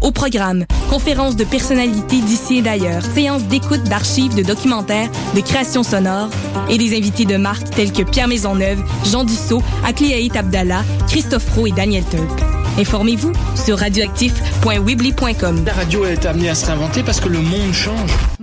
Au programme, conférences de personnalités d'ici et d'ailleurs, séances d'écoute d'archives, de documentaires, de créations sonores et des invités de marque tels que Pierre Maisonneuve, Jean Dussault, Akliaït Abdallah, Christophe Roux et Daniel Turp. Informez-vous sur radioactif.weebly.com. La radio est amenée à se réinventer parce que le monde change.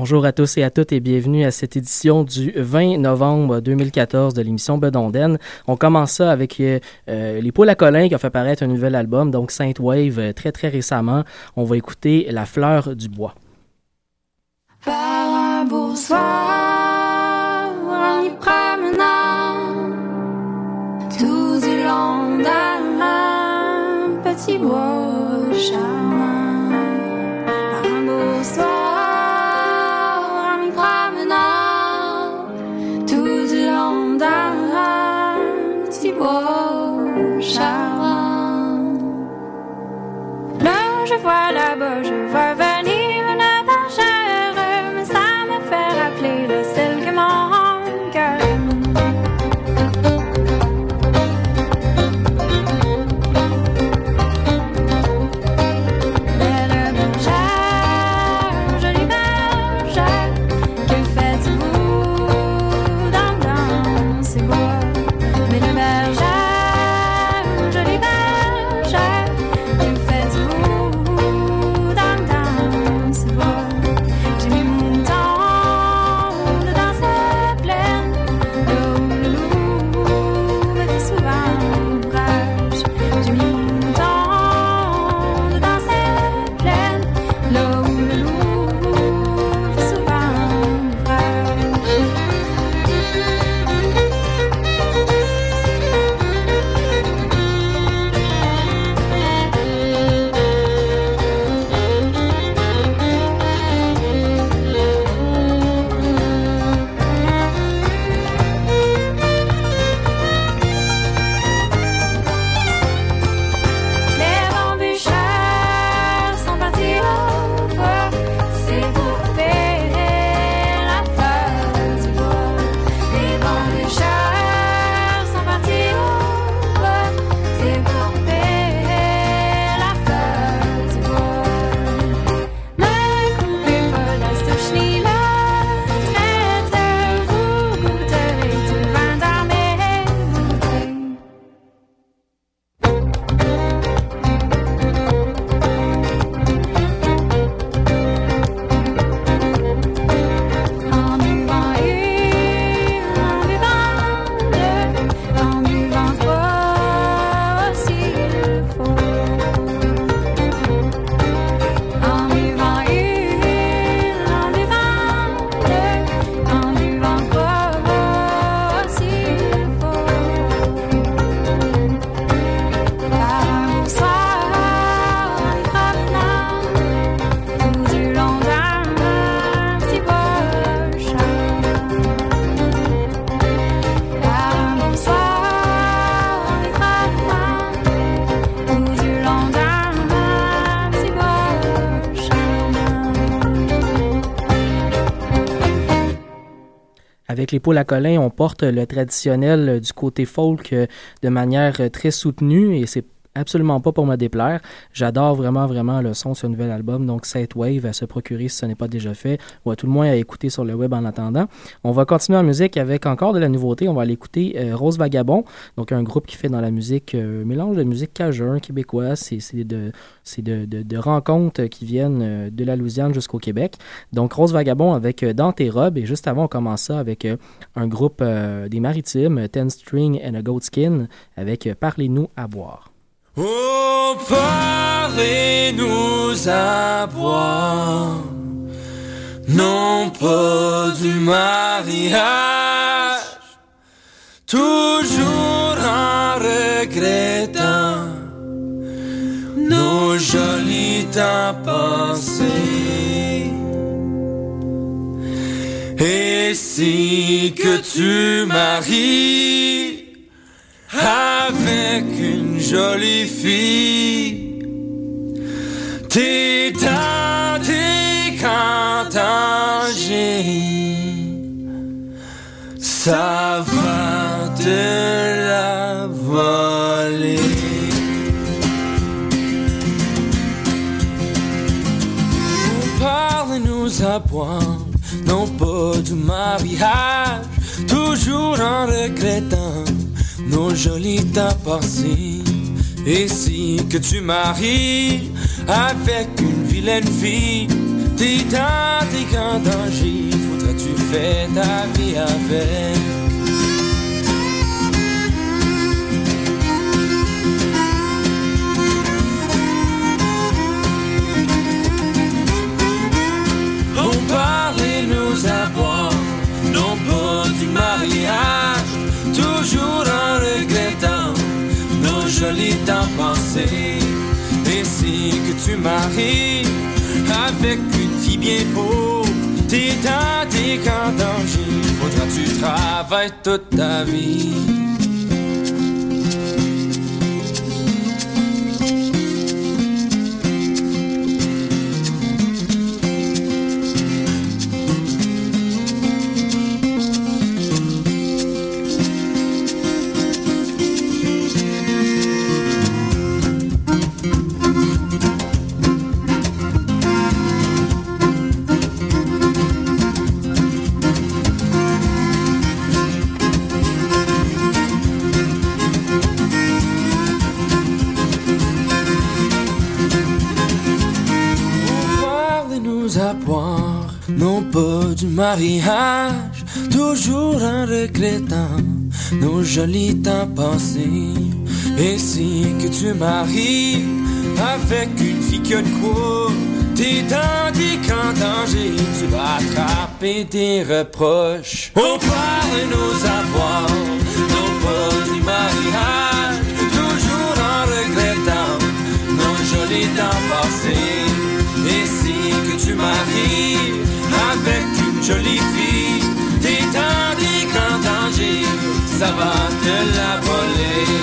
Bonjour à tous et à toutes et bienvenue à cette édition du 20 novembre 2014 de l'émission Bedonden. On commence ça avec euh, les Poules à Colin qui ont fait paraître un nouvel album, donc Saint Wave, euh, très très récemment. On va écouter La fleur du bois. hoje vai avec les poules à Colin, on porte le traditionnel du côté folk de manière très soutenue et c'est absolument pas pour me déplaire. J'adore vraiment, vraiment le son de ce nouvel album. Donc, cette wave à se procurer si ce n'est pas déjà fait, ou à tout le moins à écouter sur le web en attendant. On va continuer en musique avec encore de la nouveauté. On va aller écouter euh, Rose Vagabond, donc un groupe qui fait dans la musique, euh, mélange de musique cajun, québécoise. C'est de, de, de, de, rencontres qui viennent euh, de la Louisiane jusqu'au Québec. Donc, Rose Vagabond avec Dans tes. Et juste avant, on commence ça avec un groupe des maritimes, Ten String and a Goat Skin, avec Parlez-nous à boire. Oh, parlez-nous à boire, non pas du mariage, toujours en regrettant nos jolis temps. Et si que tu maries jolie fille. T'es dans tes ça va te la voler. Parle-nous à non pas du mariage, toujours en regrettant nos jolis temps. Et si que tu maries avec une vilaine fille, t'es dans des grands dangers, faudrait-tu faire ta vie avec? Temps passés. Et si que tu maries avec une fille bien beau, t'es dans des grands dangers, faudra tu travailles toute ta vie. Du mariage, toujours en regrettant nos jolis temps passés. Et si que tu maries avec une fille a quoi, t'es dans des grands dangers, tu vas attraper des reproches. On parle nos avoirs, non pas du mariage, maries avec une jolie fille, t'es des grands dangers, ça va te la voler.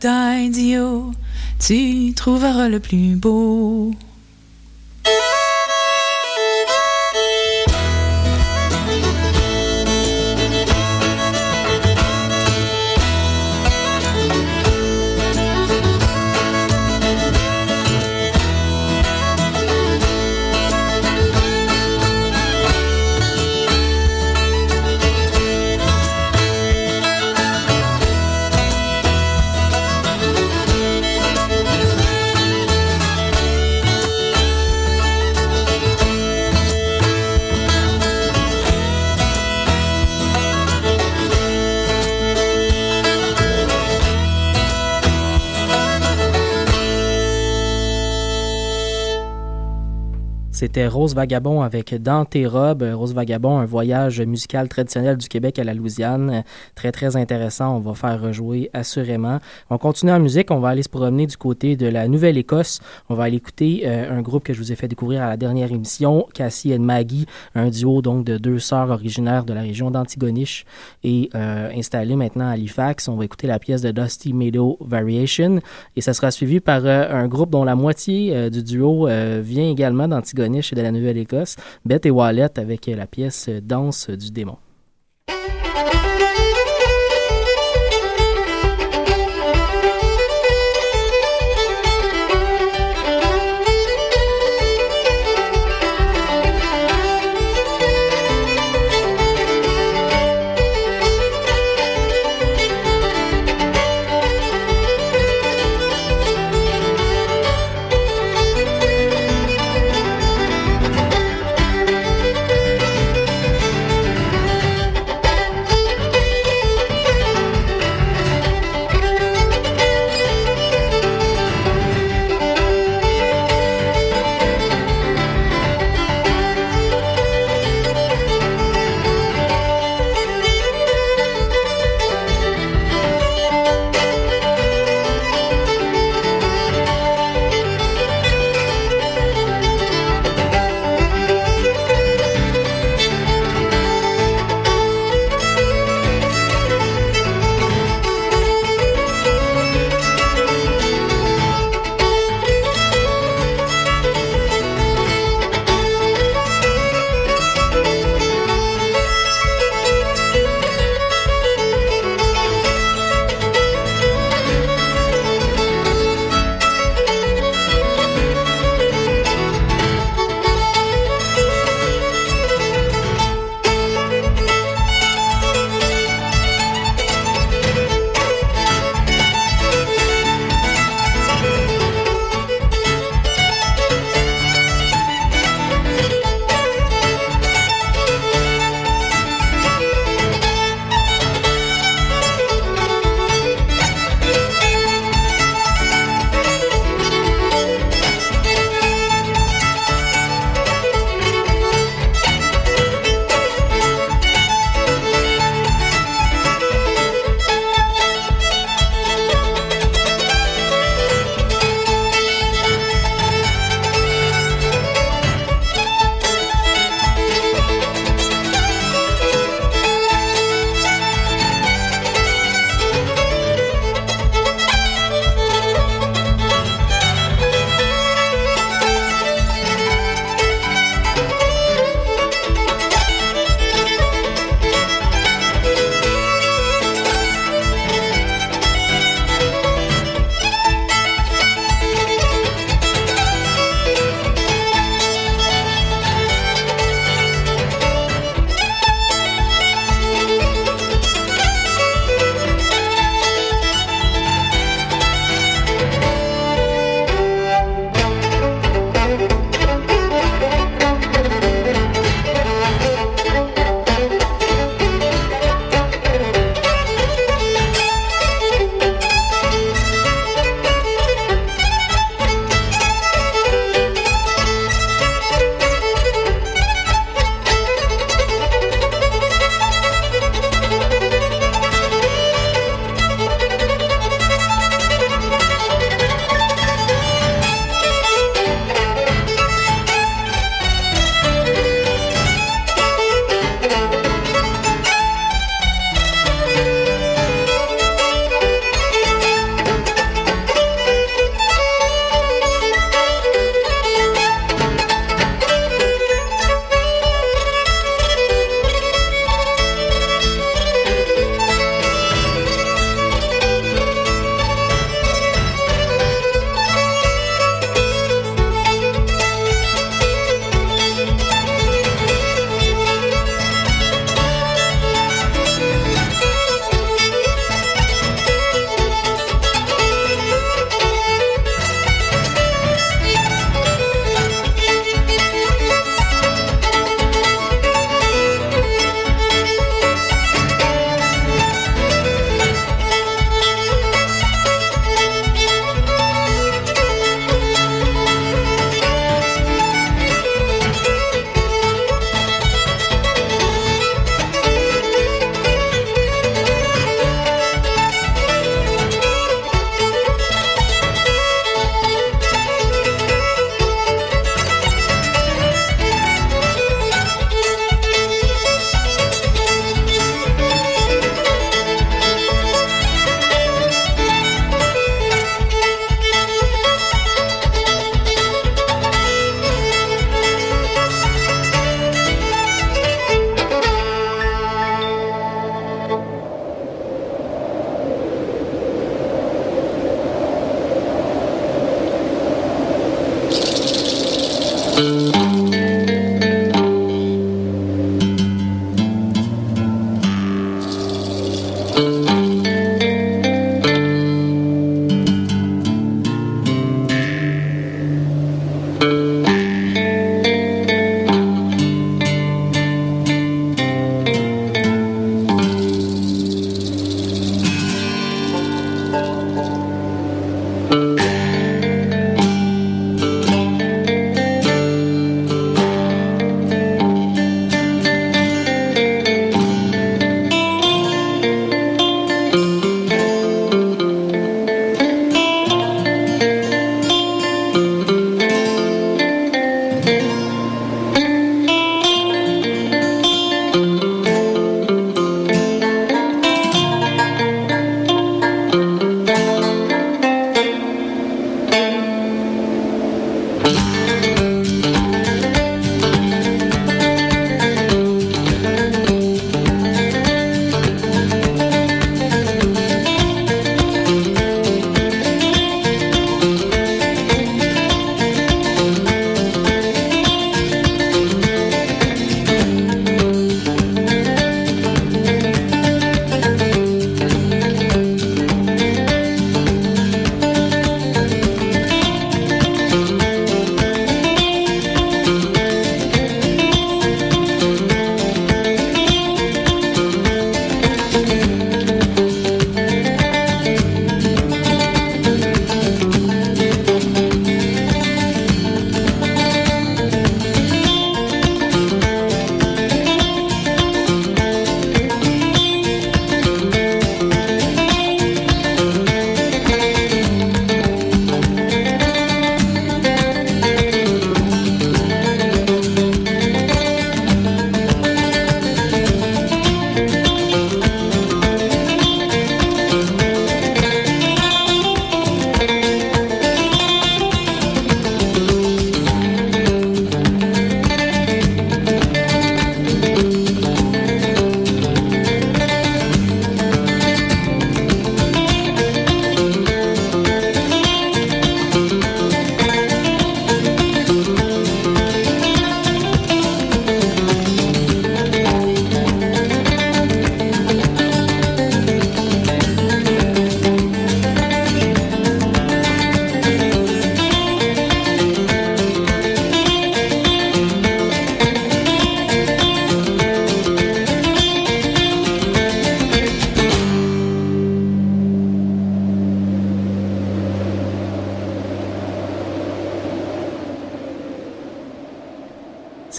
Robes d'Indio. Tu trouveras le plus beau. C'était Rose Vagabond avec Dans tes robes. Rose Vagabond, un voyage musical traditionnel du Québec à la Louisiane. Très, très intéressant. On va faire rejouer assurément. On continue en musique. On va aller se promener du côté de la Nouvelle-Écosse. On va aller écouter euh, un groupe que je vous ai fait découvrir à la dernière émission, Cassie et Maggie, un duo donc de deux sœurs originaires de la région d'Antigonish et euh, installé maintenant à Halifax. On va écouter la pièce de Dusty Meadow Variation et ça sera suivi par euh, un groupe dont la moitié euh, du duo vient également d'Antigonish de la Nouvelle-Écosse, Beth et Wallet avec la pièce Danse du démon.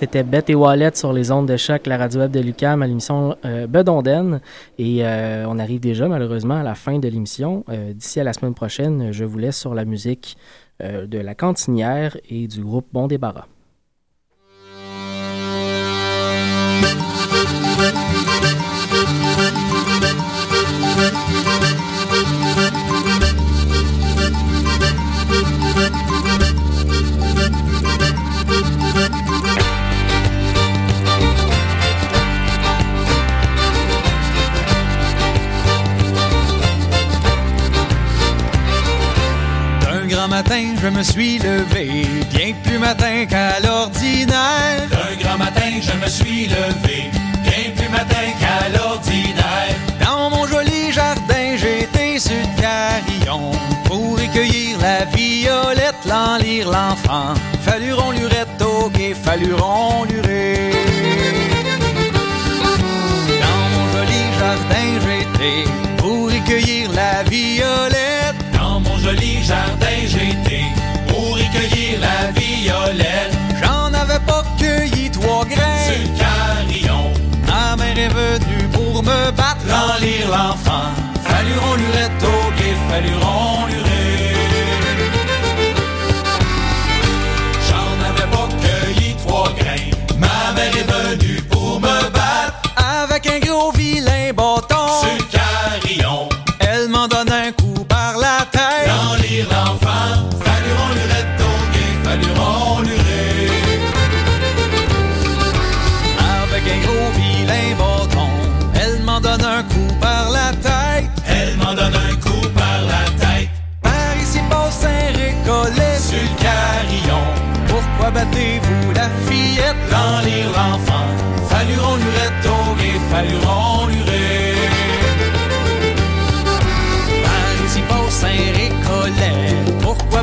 C'était Bête et Wallet sur les ondes de choc, la radio web de Lucam à l'émission euh, Bedonden. Et euh, on arrive déjà malheureusement à la fin de l'émission. Euh, D'ici à la semaine prochaine, je vous laisse sur la musique euh, de La Cantinière et du groupe Bon Débarras. Matin, je me suis levé, bien plus matin qu'à l'ordinaire. Un grand matin, je me suis levé, bien plus matin qu'à l'ordinaire. Dans mon joli jardin, j'étais sur le carillon pour recueillir la violette, l'en lire l'enfant. Falluron lurette au guet, falluron jardin, j'étais pour recueillir la violette. J'en avais pas cueilli trois grains. Sur le carillon, Ma mère est venue pour me battre. lire l'enfant. Falluron lurette au guet, falluron lurette.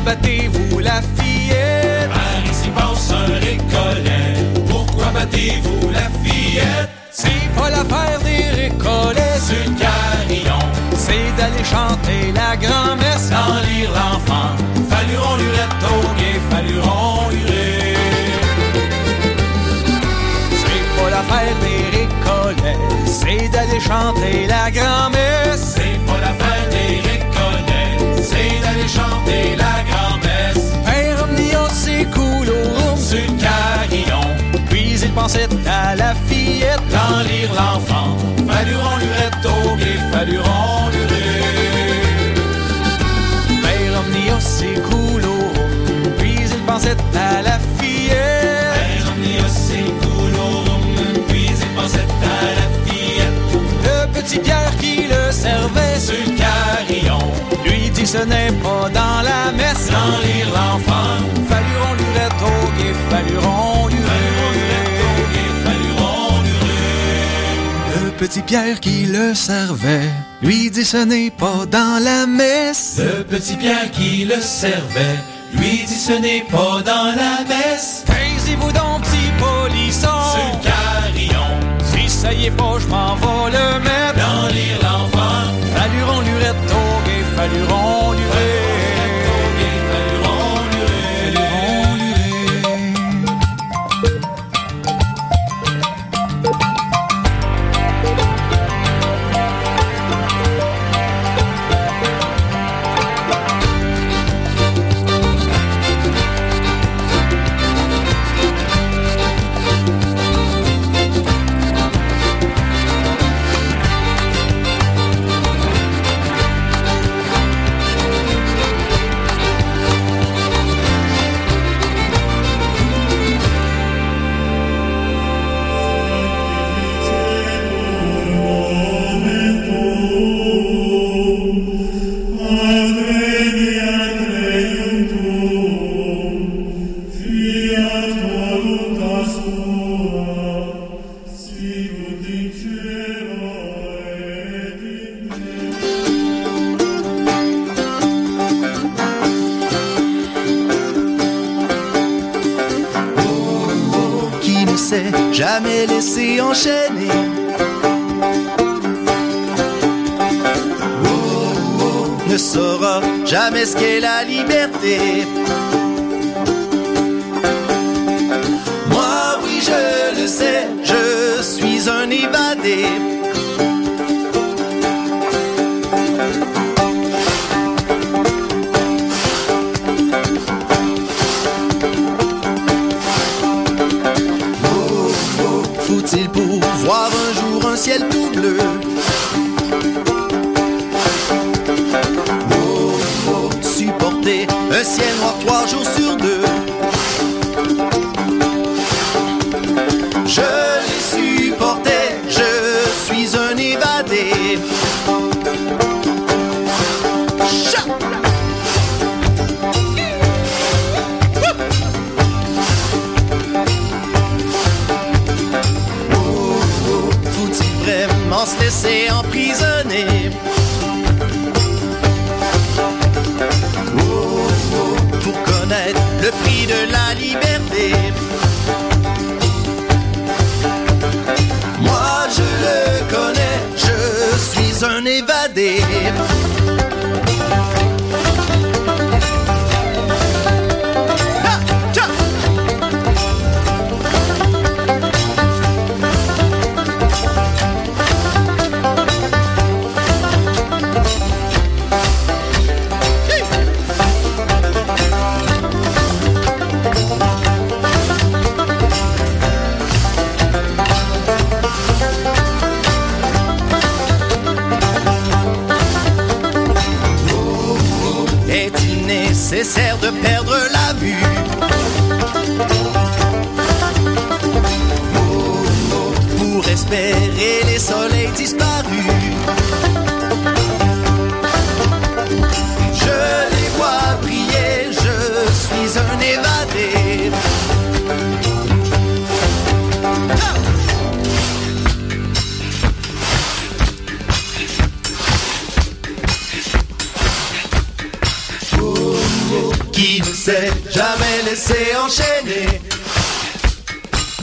Battez-vous la fillette Par ici passe un récollet, pourquoi battez-vous la fillette C'est pas l'affaire des récollets, le carillon. c'est d'aller chanter la grand-messe Dans lire l'enfant, falluron lurette au guet, falluron luré. C'est pas l'affaire des récollets, c'est d'aller chanter la grand-messe pensait à la fillette. Dans lire l'enfant, falluron lurette au falluron luré. Père Omnia, c'est cool puis il pensait à la fillette. Père Omnia, c'est cool puis il pensait à la fillette. Le petit Pierre qui le servait Sur le carillon, lui dit ce n'est pas dans la messe. Dans lire l'enfant, Falluron lurette au guet, petit Pierre qui le servait. Lui dit ce n'est pas dans la messe. Le petit Pierre qui le servait, lui dit ce n'est pas dans la messe. Taisez-vous donc petit polisson. Le carillon, Si ça y est pas, je m'en vais le mettre. Dans lire l'enfant, Falluron lurette au guet, jamais laissé enchaîner. Qu'est la liberté. Ciel noir trois jours sur deux